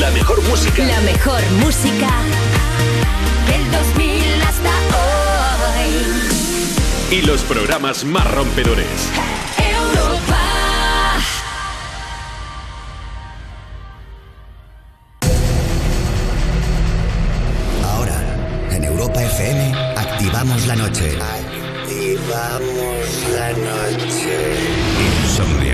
La mejor música. La mejor música del 2000 hasta hoy. Y los programas más rompedores. Europa. Ahora, en Europa FM, activamos la noche. Activamos la noche. Insomnia.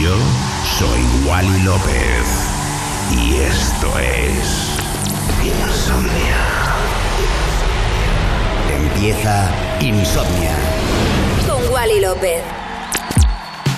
Yo soy Wally López y esto es Insomnia. Empieza Insomnia. Con Wally López.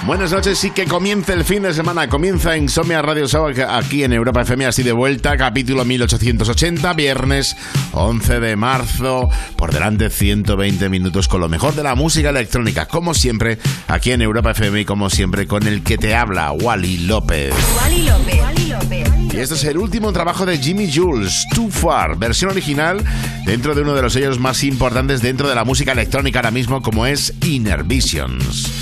Buenas noches y que comience el fin de semana. Comienza Insomnia Radio Show aquí en Europa FM, así de vuelta, capítulo 1880, viernes 11 de marzo. Por delante 120 minutos con lo mejor de la música electrónica, como siempre, aquí en Europa FM y como siempre con el que te habla, Wally López. Wally López. Wally López. Y este es el último trabajo de Jimmy Jules, Too Far, versión original dentro de uno de los sellos más importantes dentro de la música electrónica ahora mismo, como es Inner Visions.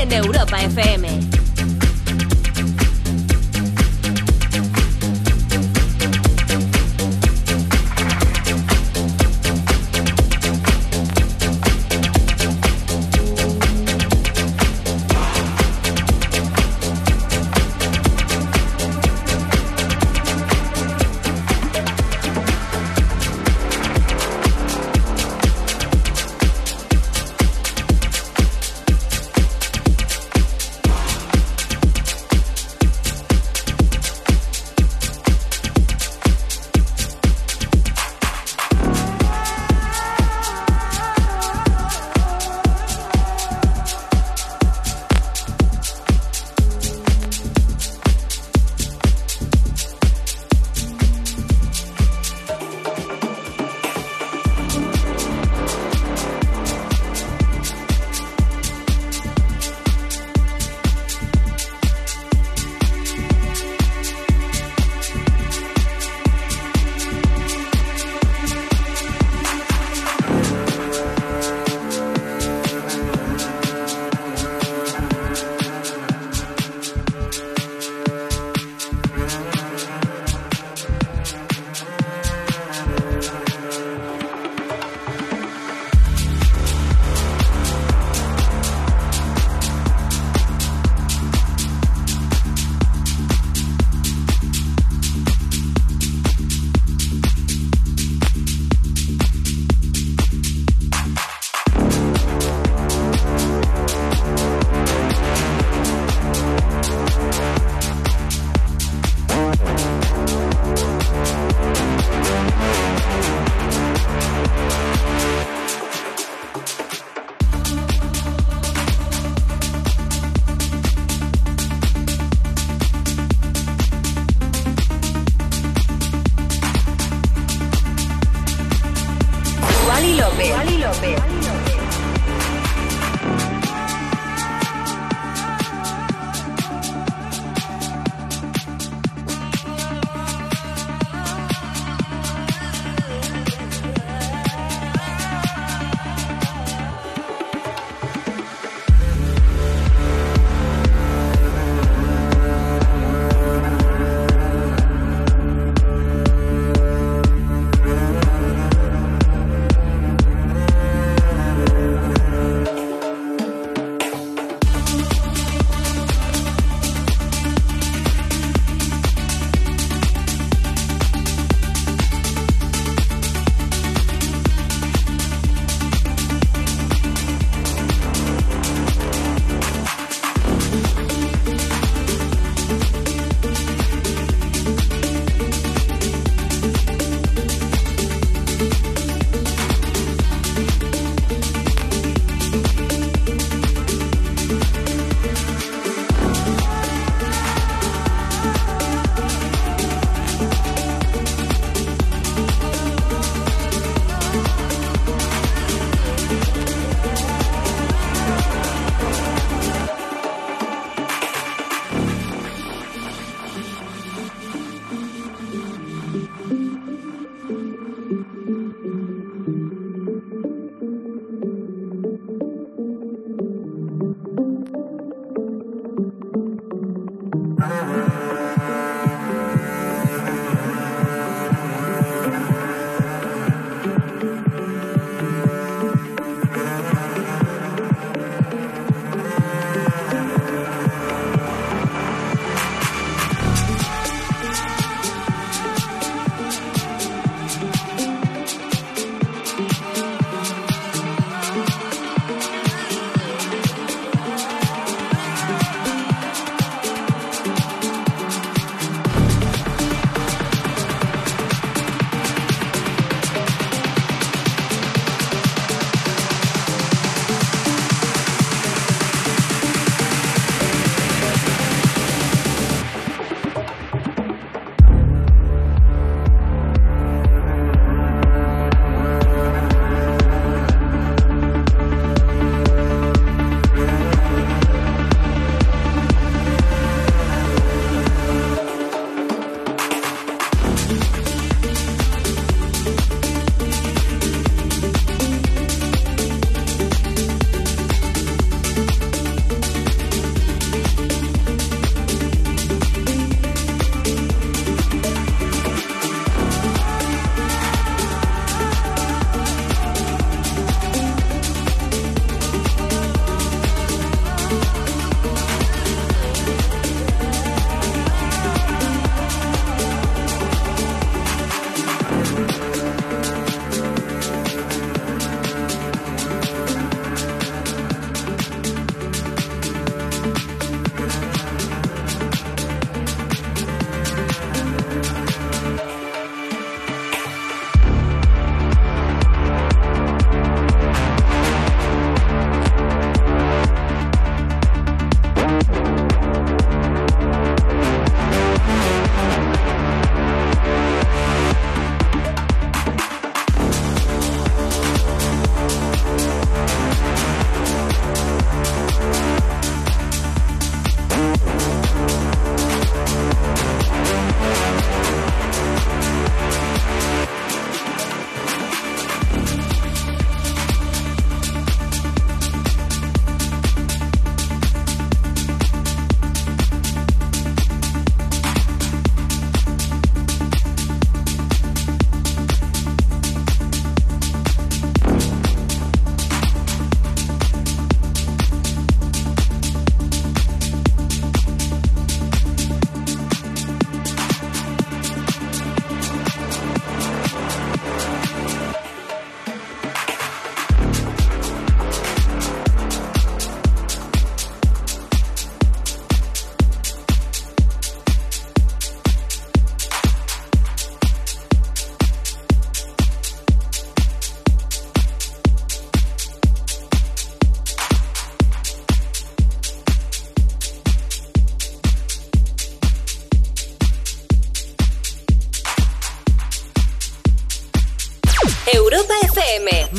En Europa FM.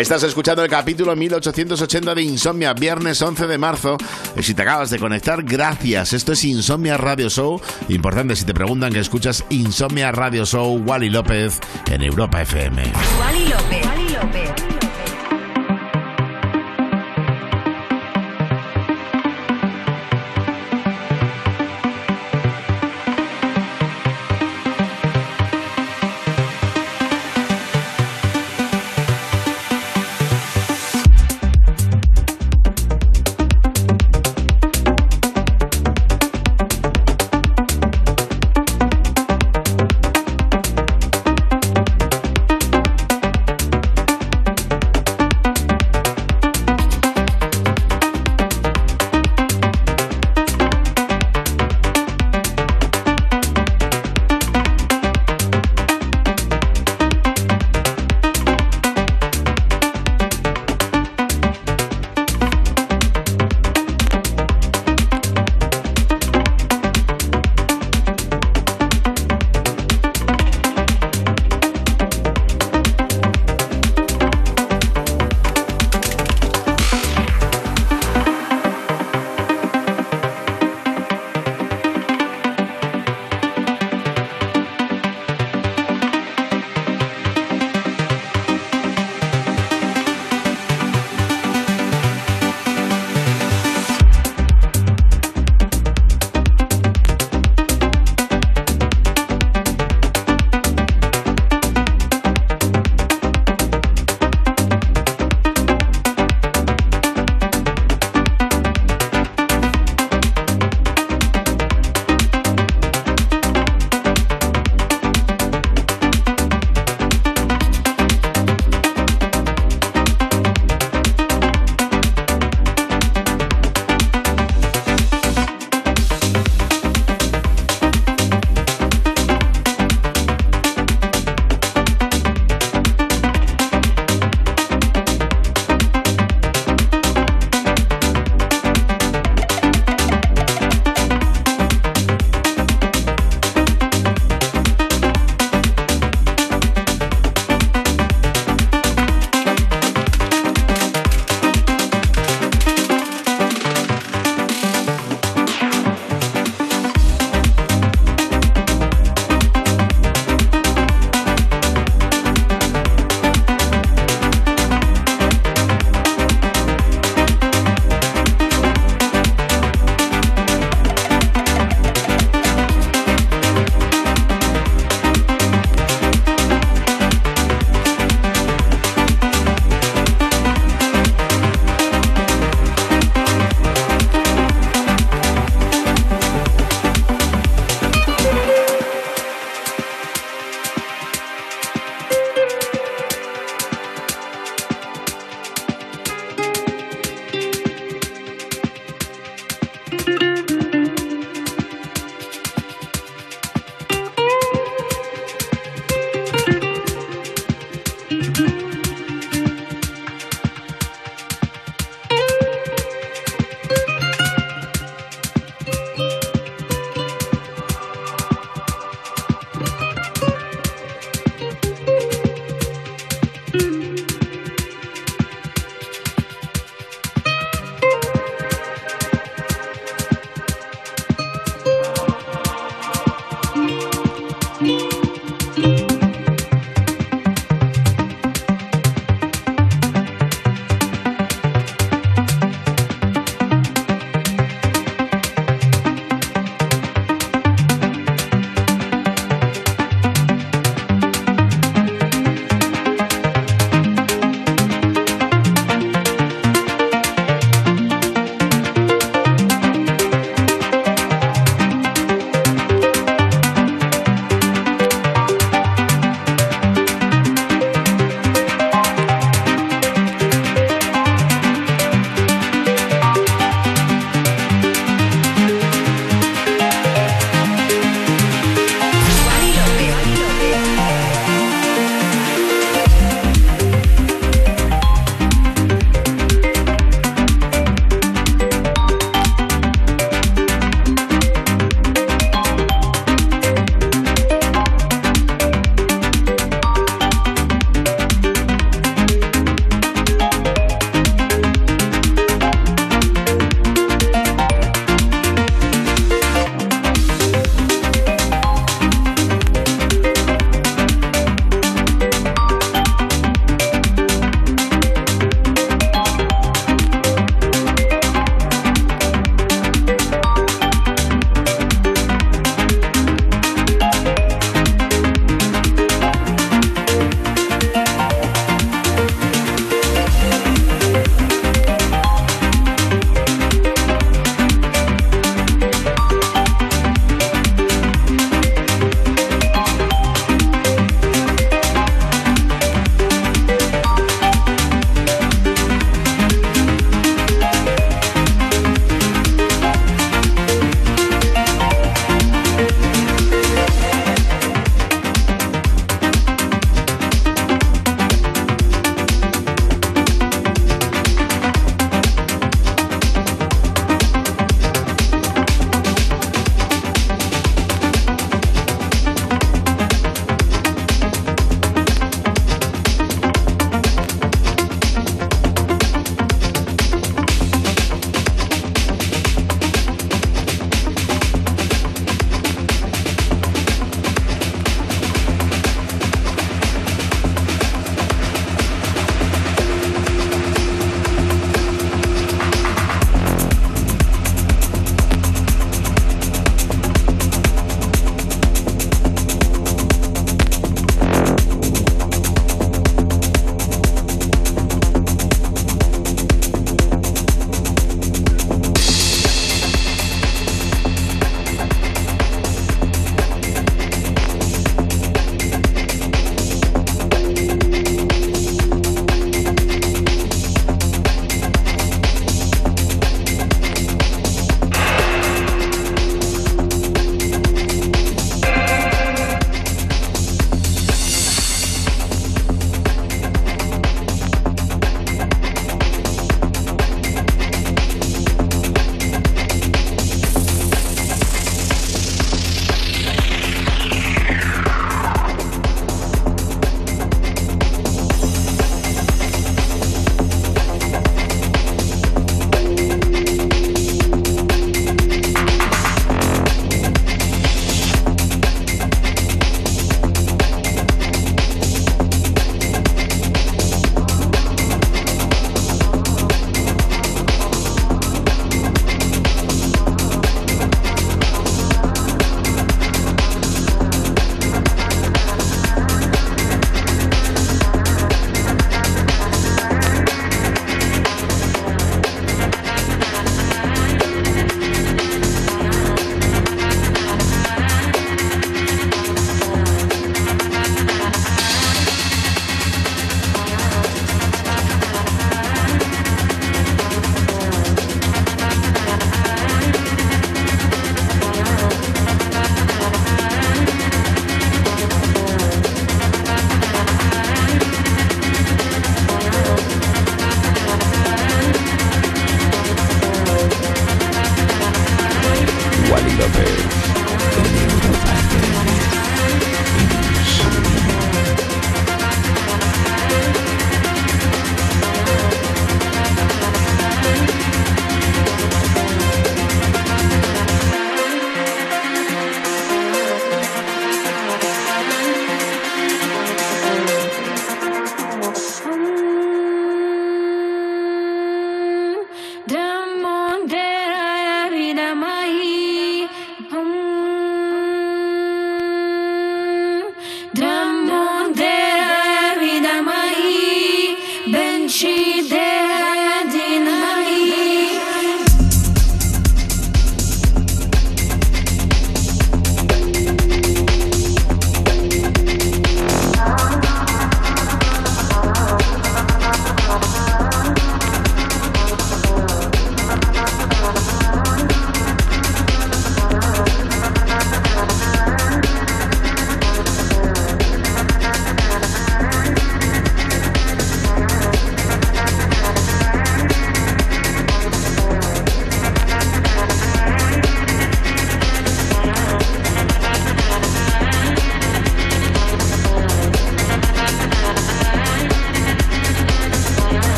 Estás escuchando el capítulo 1880 de Insomnia, viernes 11 de marzo. Y si te acabas de conectar, gracias. Esto es Insomnia Radio Show. Importante si te preguntan que escuchas Insomnia Radio Show, Wally López en Europa FM.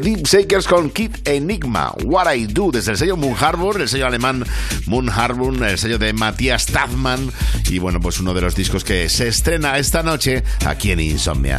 Deep Shakers con Kid Enigma, What I Do, desde el sello Moon Harbor, el sello alemán Moon Harbor, el sello de Matías Tazman, y bueno, pues uno de los discos que se estrena esta noche aquí en Insomnia.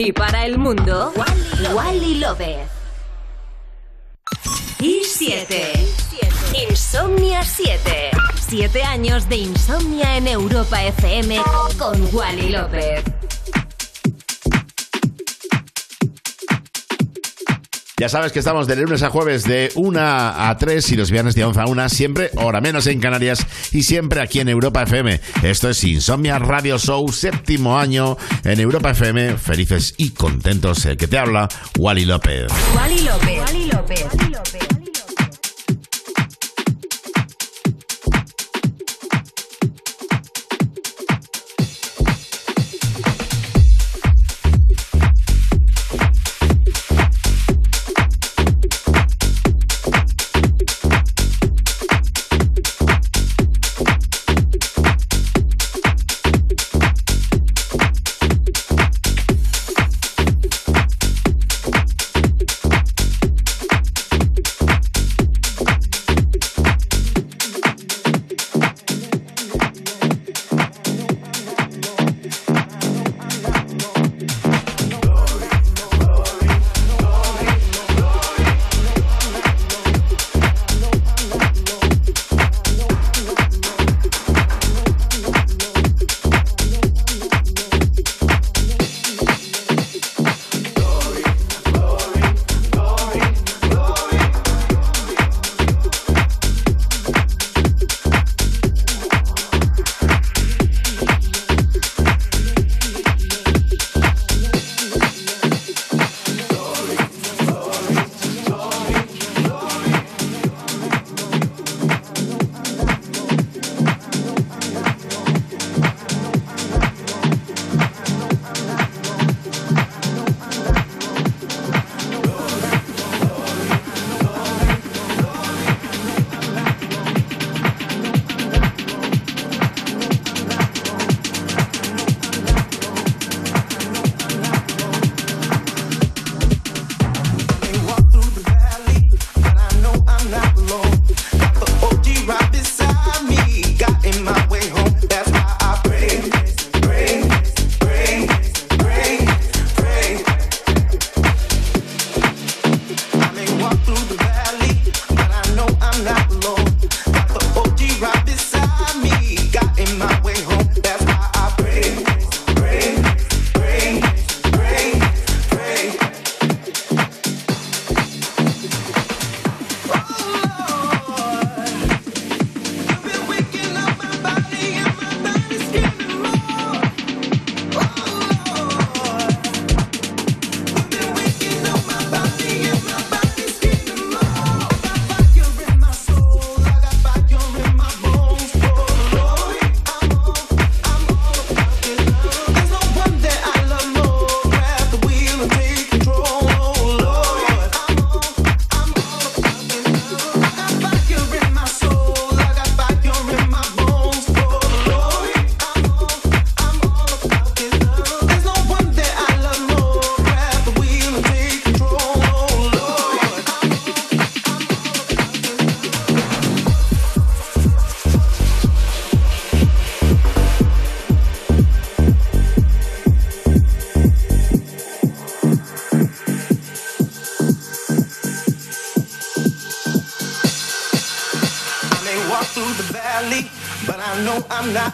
y para el mundo, Wally, Wally López. Y 7. Insomnia 7. 7 años de insomnia en Europa FM con Wally López. Sabes que estamos de lunes a jueves de 1 a 3 y los viernes de 11 a 1, siempre hora menos en Canarias y siempre aquí en Europa FM. Esto es Insomnia Radio Show, séptimo año en Europa FM. Felices y contentos. El que te habla, Wally López. Wally López. Wally López. perfecta.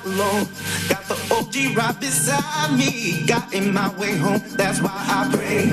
Got the OG right beside me. Got in my way home. That's why I pray.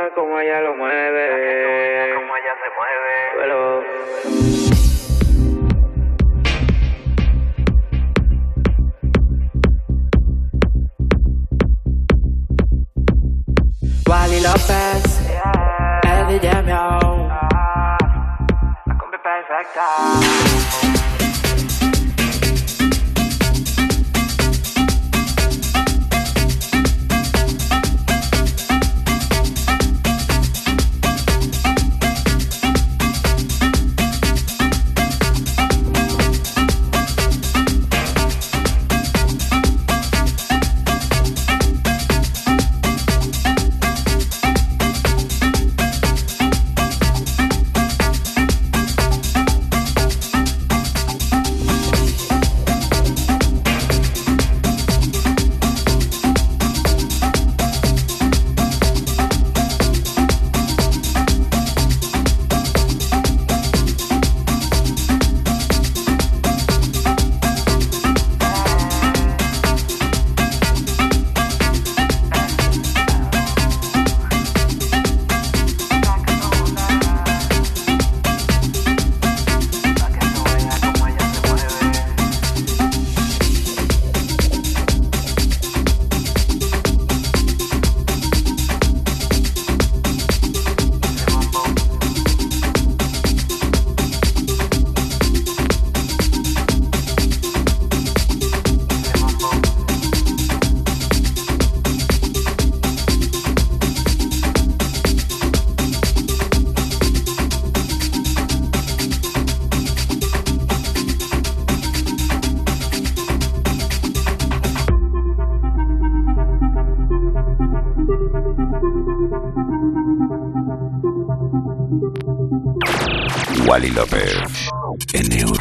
Tú veas cómo ella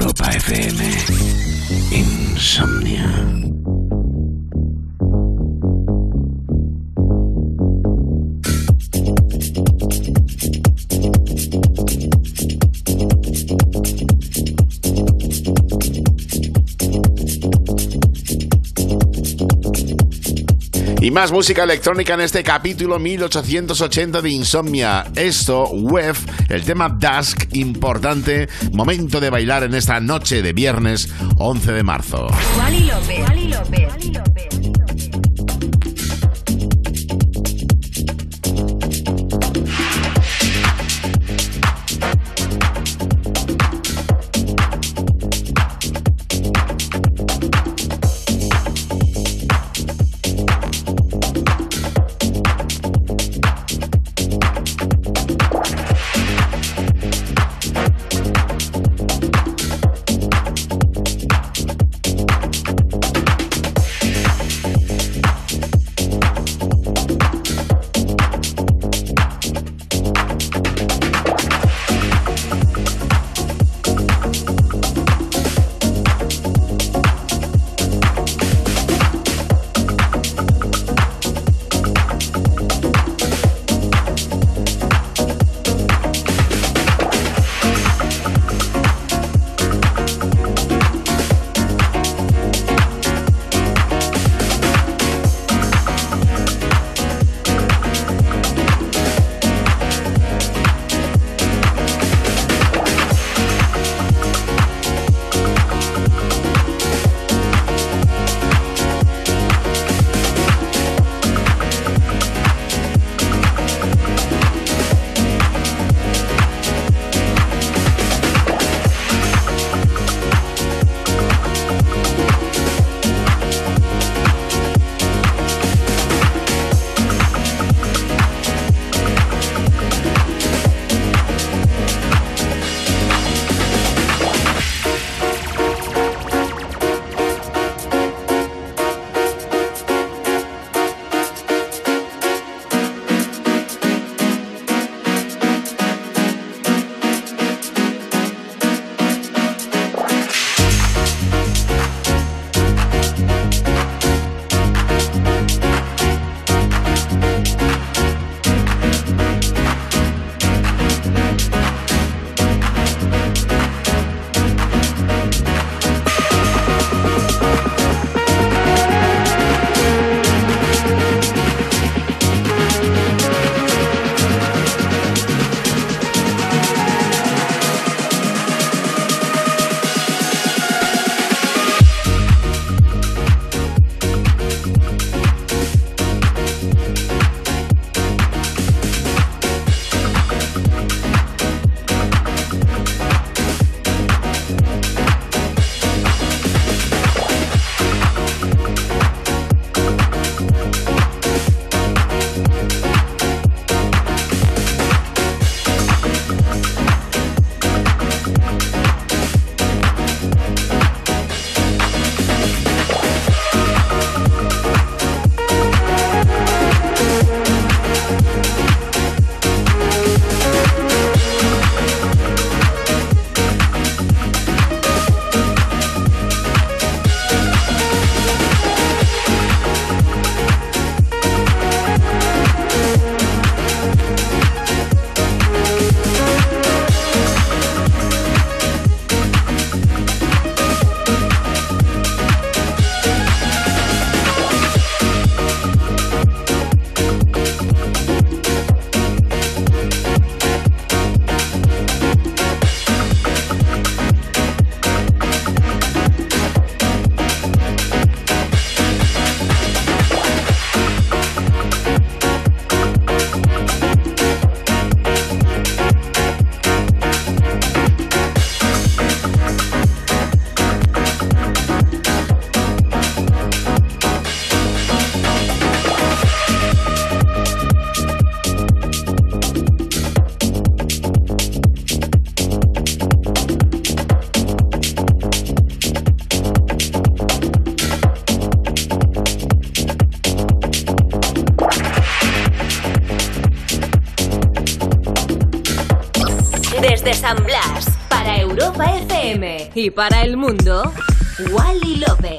Europa FM. Insomnia. Y más música electrónica en este capítulo 1880 de Insomnia. Esto, Web, el tema Dusk, importante, momento de bailar en esta noche de viernes 11 de marzo. Y para el mundo, Wally López.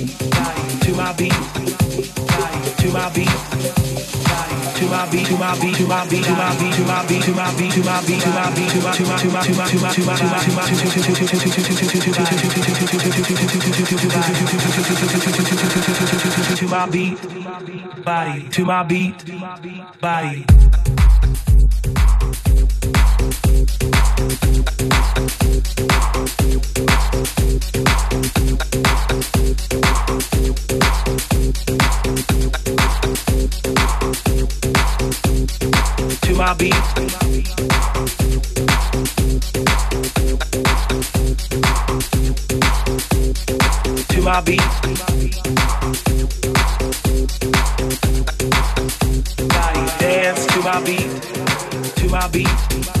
To my beat. To my beat. To my beat. To my beat, to my beat, to my beat, to my beat, to my beat, to my beat, to my beat, to my beat, to my to my to my to my to my to my to my to my beat, body, to my beat, body. To my beat. To my beat. Body dance to my beat. To my beat.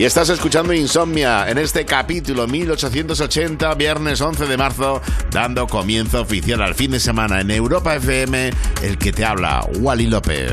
Y estás escuchando Insomnia en este capítulo 1880, viernes 11 de marzo, dando comienzo oficial al fin de semana en Europa FM, el que te habla, Wally López.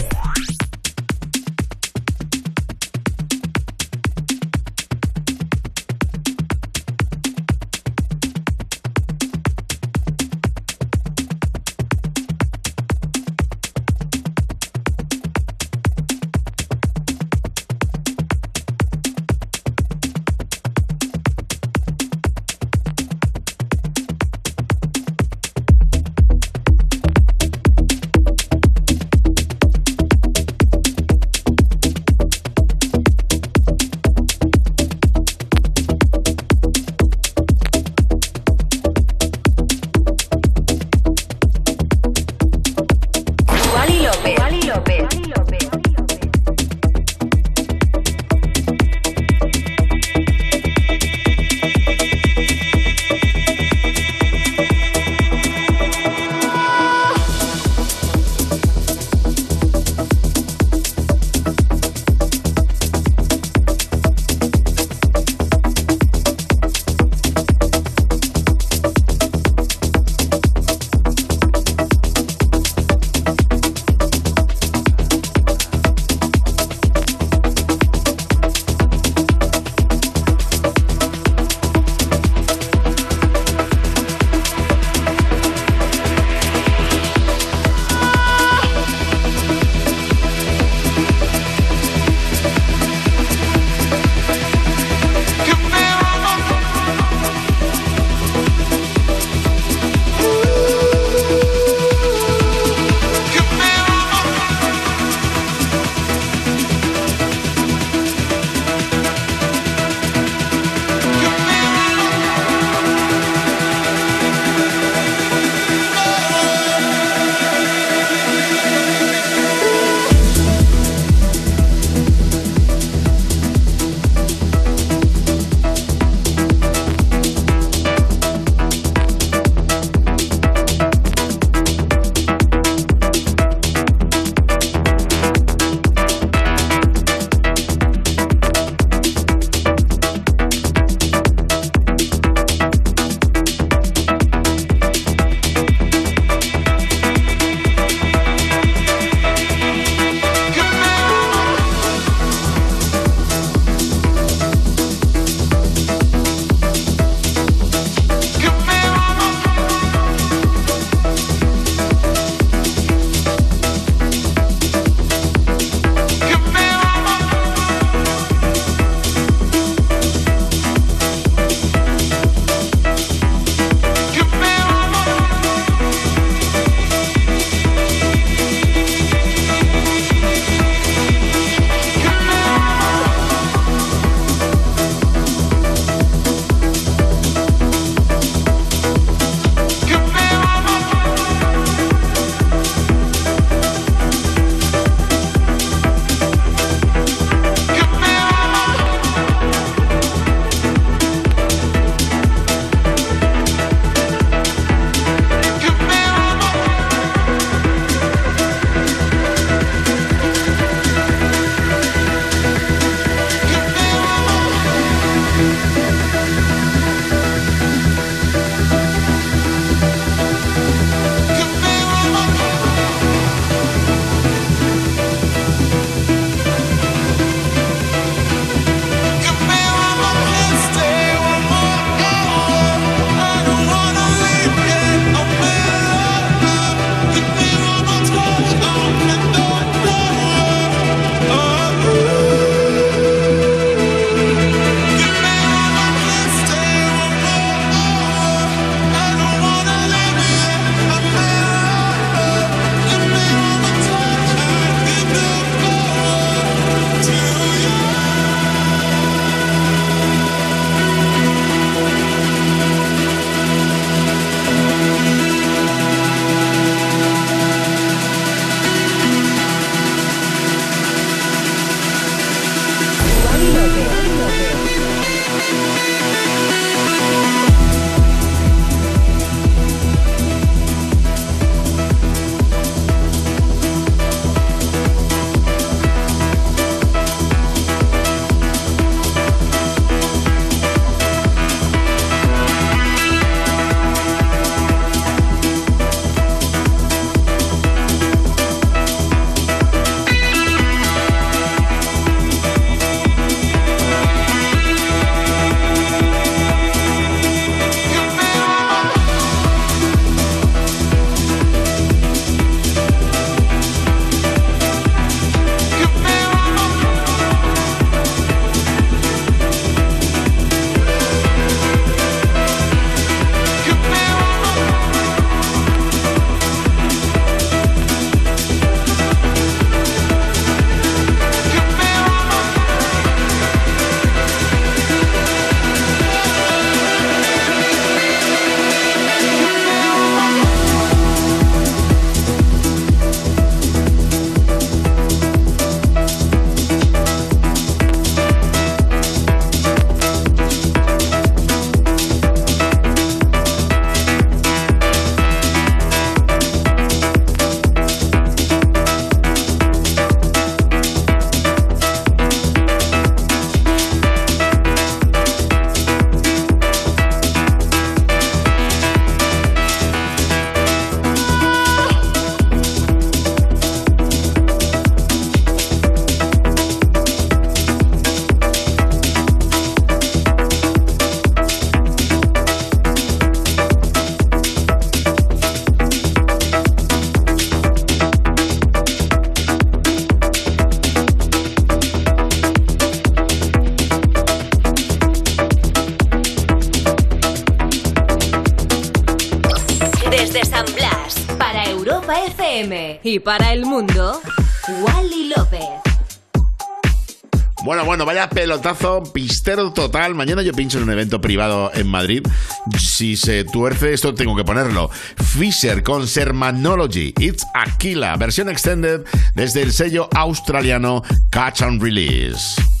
Y para el mundo, Wally López. Bueno, bueno, vaya pelotazo, pistero total. Mañana yo pincho en un evento privado en Madrid. Si se tuerce esto, tengo que ponerlo. Fisher con Sermanology. It's Aquila, versión extended desde el sello australiano Catch and Release.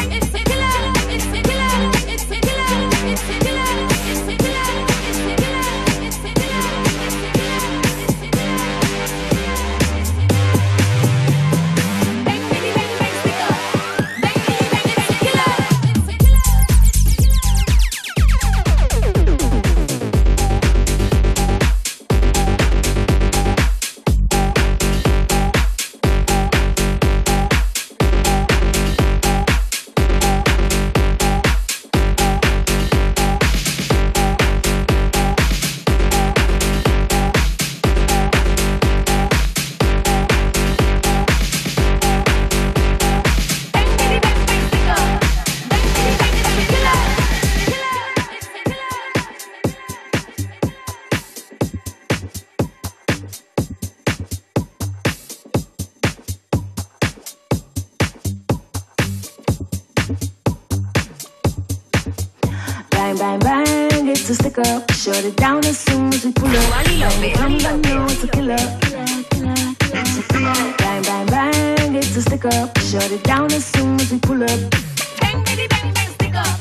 Shut it down as soon as we pull up. Bang the drums, I know it's a killer. Bang, bang, bang, it's a stick up. Shut it down as soon as we pull up. Bang, bang, bang, stick up.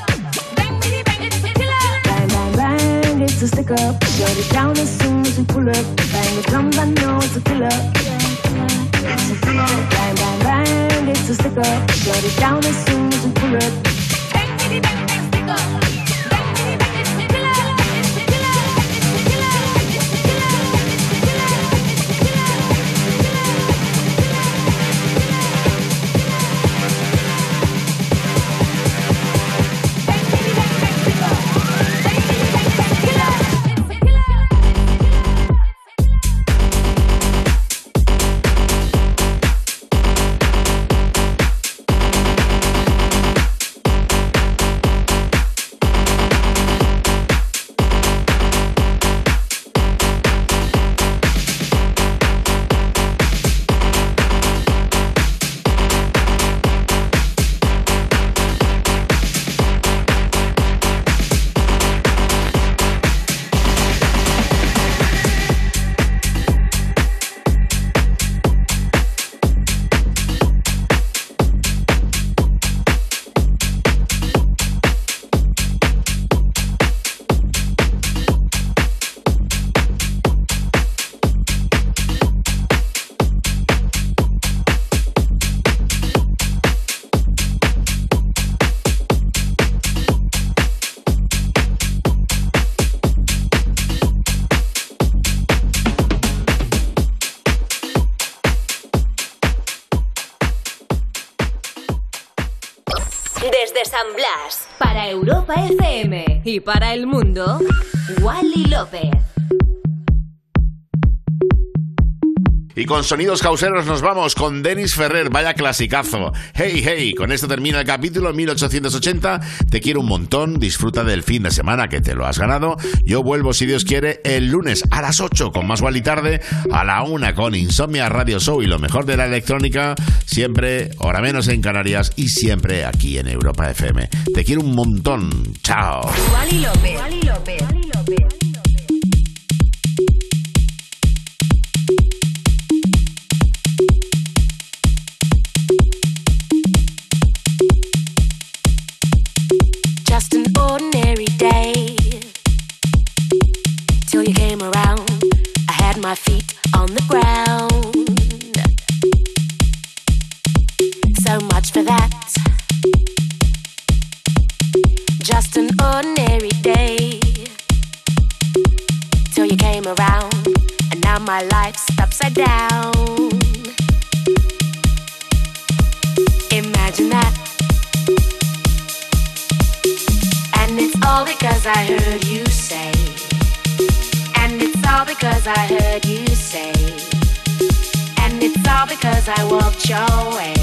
Bang, bang, bang, it's a killer. Bang, bang, bang, it's a stick up. Shut it down as soon as we pull up. Bang the drums, I know it's a killer. Bang, bang, bang, it's a stick up. Shut it down as soon as we pull up. Bang, bang, bang, sonidos causeros nos vamos con Denis Ferrer, vaya clasicazo. Hey, hey, con esto termina el capítulo 1880. Te quiero un montón, disfruta del fin de semana que te lo has ganado. Yo vuelvo, si Dios quiere, el lunes a las 8 con más y tarde, a la 1 con Insomnia Radio Show y lo mejor de la electrónica, siempre, hora menos en Canarias y siempre aquí en Europa FM. Te quiero un montón. Chao. Wally. Wally. All because I walked your way.